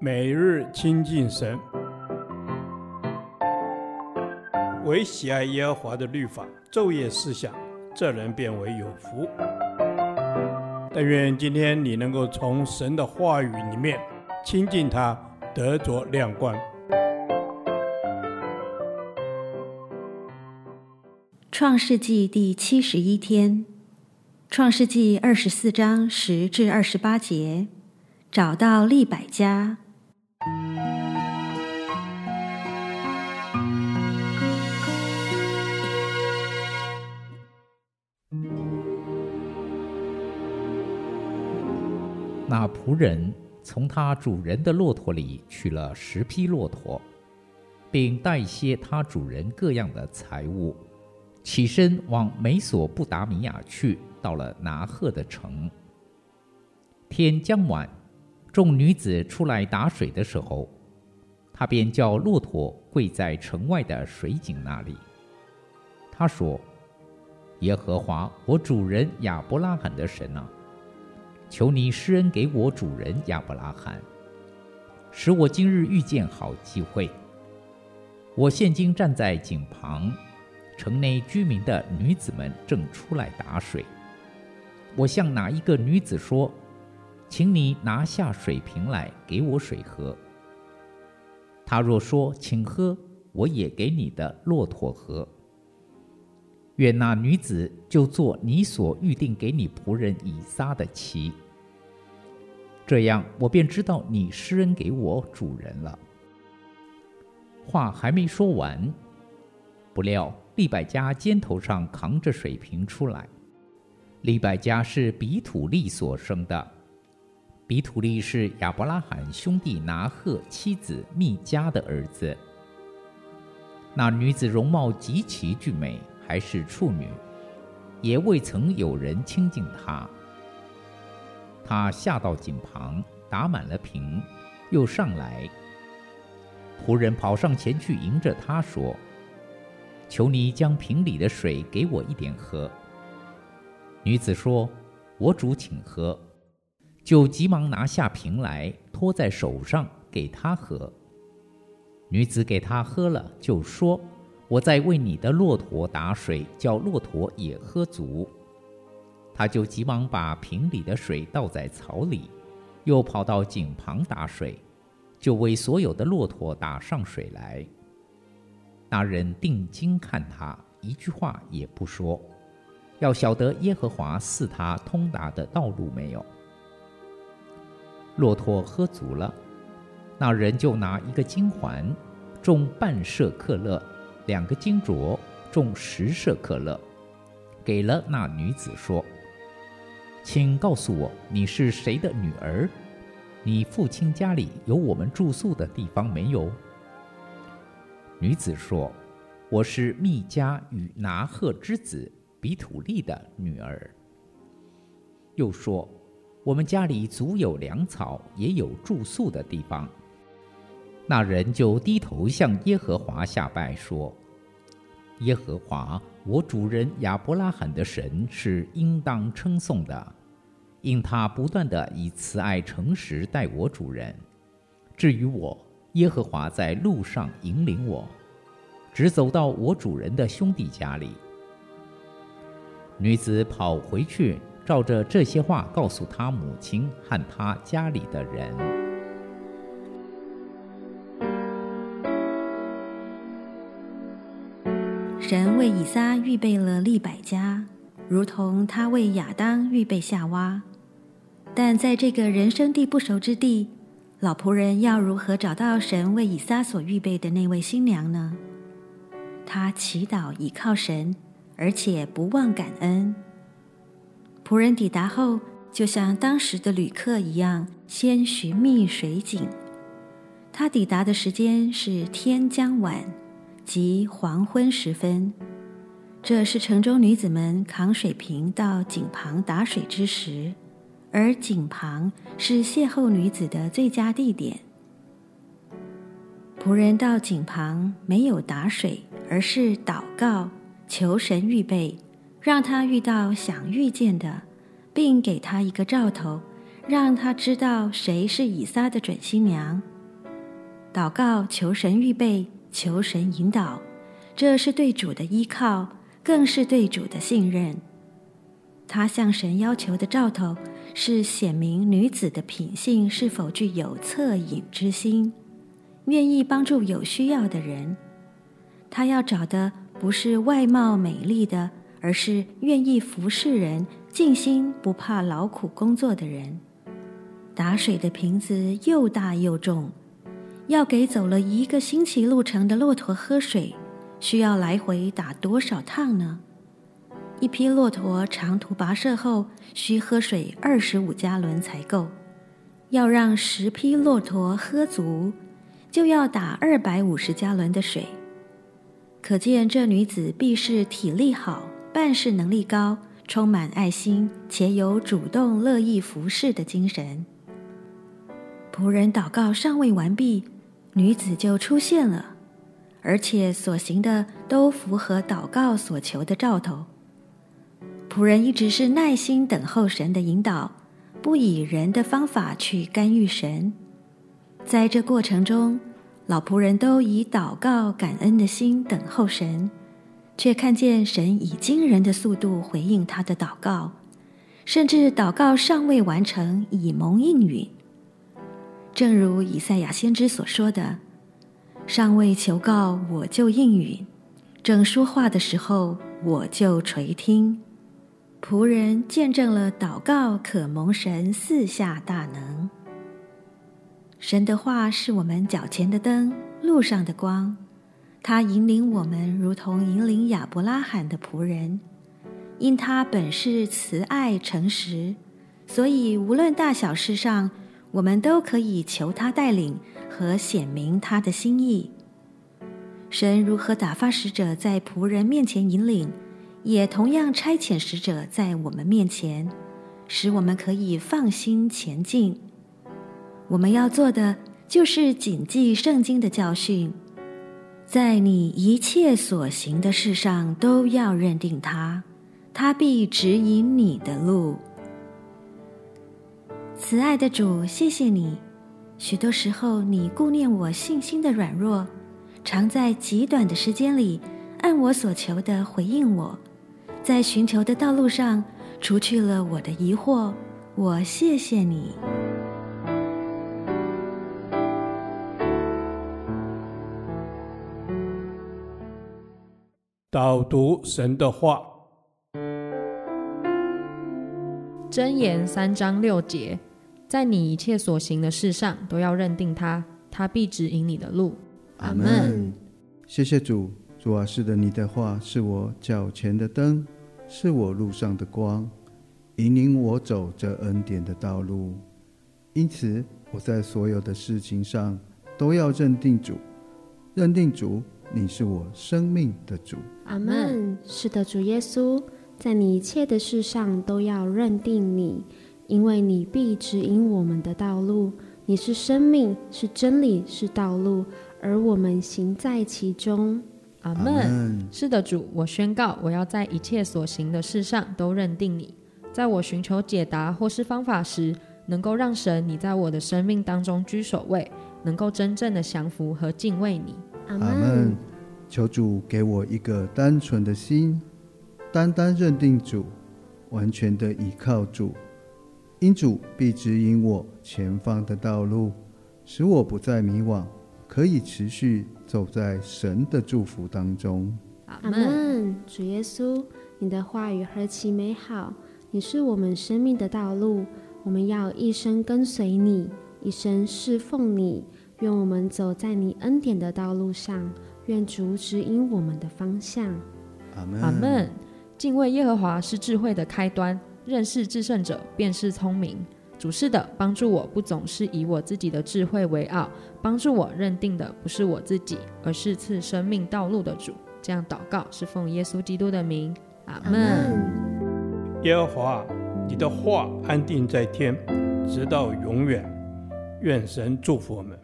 每日亲近神，唯喜爱耶和华的律法，昼夜思想，这人便为有福。但愿今天你能够从神的话语里面亲近他，得着亮光。创世纪第七十一天，创世纪二十四章十至二十八节，找到利百家。那仆人从他主人的骆驼里取了十匹骆驼，并带些他主人各样的财物。起身往美索不达米亚去，到了拿赫的城。天将晚，众女子出来打水的时候，他便叫骆驼跪在城外的水井那里。他说：“耶和华我主人亚伯拉罕的神啊，求你施恩给我主人亚伯拉罕，使我今日遇见好机会。我现今站在井旁。”城内居民的女子们正出来打水，我向哪一个女子说：“请你拿下水瓶来给我水喝。”他若说：“请喝，我也给你的骆驼喝。”愿那女子就做你所预定给你仆人以撒的妻。这样，我便知道你施恩给我主人了。话还没说完，不料。利百加肩头上扛着水瓶出来。利百加是比土利所生的，比土利是亚伯拉罕兄弟拿鹤妻子密加的儿子。那女子容貌极其俊美，还是处女，也未曾有人亲近她。她下到井旁，打满了瓶，又上来。仆人跑上前去迎着她说。求你将瓶里的水给我一点喝。女子说：“我主请喝。”就急忙拿下瓶来，托在手上给他喝。女子给他喝了，就说：“我在为你的骆驼打水，叫骆驼也喝足。”他就急忙把瓶里的水倒在槽里，又跑到井旁打水，就为所有的骆驼打上水来。那人定睛看他，一句话也不说，要晓得耶和华赐他通达的道路没有。骆驼喝足了，那人就拿一个金环，重半舍克勒，两个金镯，重十舍克勒，给了那女子说：“请告诉我，你是谁的女儿？你父亲家里有我们住宿的地方没有？”女子说：“我是密迦与拿赫之子比土利的女儿。”又说：“我们家里足有粮草，也有住宿的地方。”那人就低头向耶和华下拜，说：“耶和华，我主人亚伯拉罕的神是应当称颂的，因他不断地以慈爱诚实待我主人。至于我，”耶和华在路上引领我，直走到我主人的兄弟家里。女子跑回去，照着这些话告诉他母亲和他家里的人。神为以撒预备了利百加，如同他为亚当预备夏娃，但在这个人生地不熟之地。老仆人要如何找到神为以撒所预备的那位新娘呢？他祈祷倚靠神，而且不忘感恩。仆人抵达后，就像当时的旅客一样，先寻觅水井。他抵达的时间是天将晚，即黄昏时分。这是城中女子们扛水瓶到井旁打水之时。而井旁是邂逅女子的最佳地点。仆人到井旁没有打水，而是祷告，求神预备，让他遇到想遇见的，并给他一个兆头，让他知道谁是以撒的准新娘。祷告，求神预备，求神引导，这是对主的依靠，更是对主的信任。他向神要求的兆头，是显明女子的品性是否具有恻隐之心，愿意帮助有需要的人。他要找的不是外貌美丽的，而是愿意服侍人、尽心不怕劳苦工作的人。打水的瓶子又大又重。要给走了一个星期路程的骆驼喝水，需要来回打多少趟呢？一匹骆驼长途跋涉后，需喝水二十五加仑才够。要让十匹骆驼喝足，就要打二百五十加仑的水。可见这女子必是体力好、办事能力高、充满爱心，且有主动乐意服侍的精神。仆人祷告尚未完毕。女子就出现了，而且所行的都符合祷告所求的兆头。仆人一直是耐心等候神的引导，不以人的方法去干预神。在这过程中，老仆人都以祷告感恩的心等候神，却看见神以惊人的速度回应他的祷告，甚至祷告尚未完成，已蒙应允。正如以赛亚先知所说的：“尚未求告，我就应允；正说话的时候，我就垂听。”仆人见证了祷告可蒙神赐下大能。神的话是我们脚前的灯，路上的光。他引领我们，如同引领亚伯拉罕的仆人。因他本是慈爱诚实，所以无论大小事上。我们都可以求他带领和显明他的心意。神如何打发使者在仆人面前引领，也同样差遣使者在我们面前，使我们可以放心前进。我们要做的就是谨记圣经的教训，在你一切所行的事上都要认定他，他必指引你的路。慈爱的主，谢谢你。许多时候，你顾念我信心的软弱，常在极短的时间里，按我所求的回应我，在寻求的道路上，除去了我的疑惑。我谢谢你。导读神的话。箴言三章六节，在你一切所行的事上都要认定他，他必指引你的路。阿门。谢谢主，主啊，是的，你的话是我脚前的灯，是我路上的光，引领我走这恩典的道路。因此，我在所有的事情上都要认定主，认定主，你是我生命的主。阿门。是的，主耶稣。在你一切的事上都要认定你，因为你必指引我们的道路。你是生命，是真理，是道路，而我们行在其中。阿门。是的，主，我宣告，我要在一切所行的事上都认定你。在我寻求解答或是方法时，能够让神你在我的生命当中居首位，能够真正的降服和敬畏你。阿门。求主给我一个单纯的心。单单认定主，完全的依靠主，因主必指引我前方的道路，使我不再迷惘，可以持续走在神的祝福当中。阿门。主耶稣，你的话语何其美好！你是我们生命的道路，我们要一生跟随你，一生侍奉你。愿我们走在你恩典的道路上，愿主指引我们的方向。阿门。阿门。敬畏耶和华是智慧的开端，认识至圣者便是聪明。主是的，帮助我不总是以我自己的智慧为傲，帮助我认定的不是我自己，而是赐生命道路的主。这样祷告是奉耶稣基督的名，阿门。耶和华，你的话安定在天，直到永远。愿神祝福我们。